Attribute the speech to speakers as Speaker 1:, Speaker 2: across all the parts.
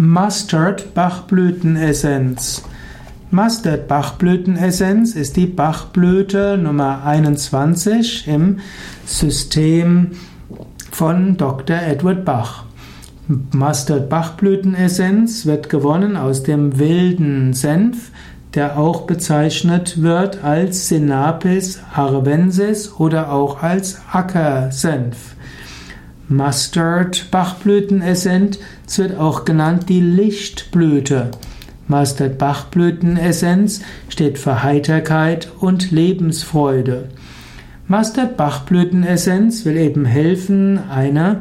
Speaker 1: Mustard Bachblütenessenz. Mustard Bachblütenessenz ist die Bachblüte Nummer 21 im System von Dr. Edward Bach. Mustard Bachblütenessenz wird gewonnen aus dem wilden Senf, der auch bezeichnet wird als Sinapis arvensis oder auch als Ackersenf. Mustard Bachblütenessenz wird auch genannt die Lichtblüte. Mustard Bachblütenessenz steht für Heiterkeit und Lebensfreude. Mustard Bachblütenessenz will eben helfen, eine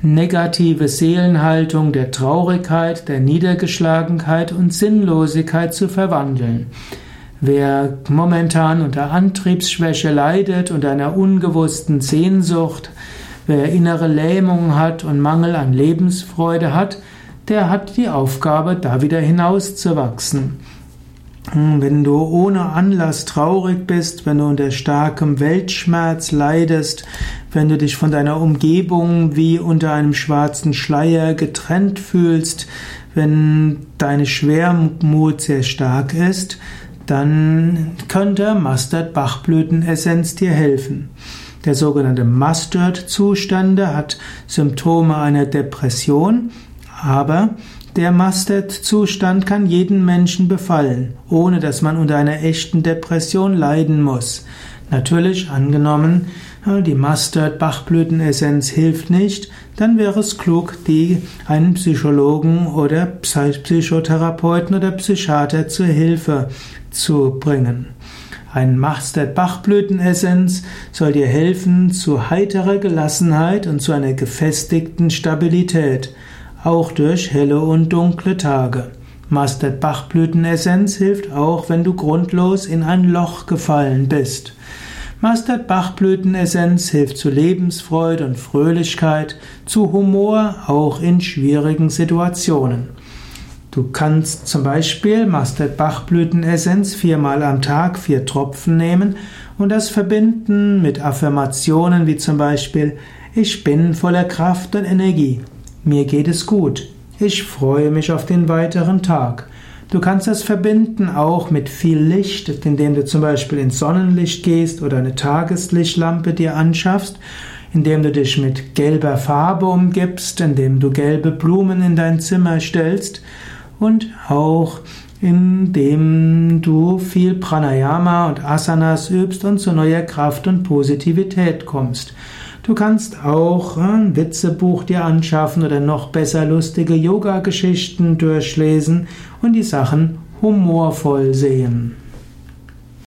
Speaker 1: negative Seelenhaltung der Traurigkeit, der Niedergeschlagenheit und Sinnlosigkeit zu verwandeln. Wer momentan unter Antriebsschwäche leidet und einer ungewussten Sehnsucht, Wer innere Lähmung hat und Mangel an Lebensfreude hat, der hat die Aufgabe, da wieder hinauszuwachsen. Hm, wenn du ohne Anlass traurig bist, wenn du unter starkem Weltschmerz leidest, wenn du dich von deiner Umgebung wie unter einem schwarzen Schleier getrennt fühlst, wenn deine Schwermut sehr stark ist, dann könnte Mustard Bachblütenessenz dir helfen. Der sogenannte Mustard-Zustande hat Symptome einer Depression, aber der Mustard-Zustand kann jeden Menschen befallen, ohne dass man unter einer echten Depression leiden muss. Natürlich angenommen, die Mustard-Bachblütenessenz hilft nicht, dann wäre es klug, die einen Psychologen oder Psychotherapeuten oder Psychiater zur Hilfe zu bringen. Ein Mustard Bachblütenessenz soll dir helfen zu heiterer Gelassenheit und zu einer gefestigten Stabilität, auch durch helle und dunkle Tage. Mustard Bachblütenessenz hilft auch, wenn du grundlos in ein Loch gefallen bist. Mustard Bachblütenessenz hilft zu Lebensfreude und Fröhlichkeit, zu Humor auch in schwierigen Situationen. Du kannst zum Beispiel Mustard Bachblütenessenz viermal am Tag vier Tropfen nehmen und das verbinden mit Affirmationen wie zum Beispiel Ich bin voller Kraft und Energie. Mir geht es gut. Ich freue mich auf den weiteren Tag. Du kannst das verbinden auch mit viel Licht, indem du zum Beispiel ins Sonnenlicht gehst oder eine Tageslichtlampe dir anschaffst, indem du dich mit gelber Farbe umgibst, indem du gelbe Blumen in dein Zimmer stellst und auch indem du viel Pranayama und Asanas übst und zu neuer Kraft und Positivität kommst. Du kannst auch ein Witzebuch dir anschaffen oder noch besser lustige Yoga-Geschichten durchlesen und die Sachen humorvoll sehen.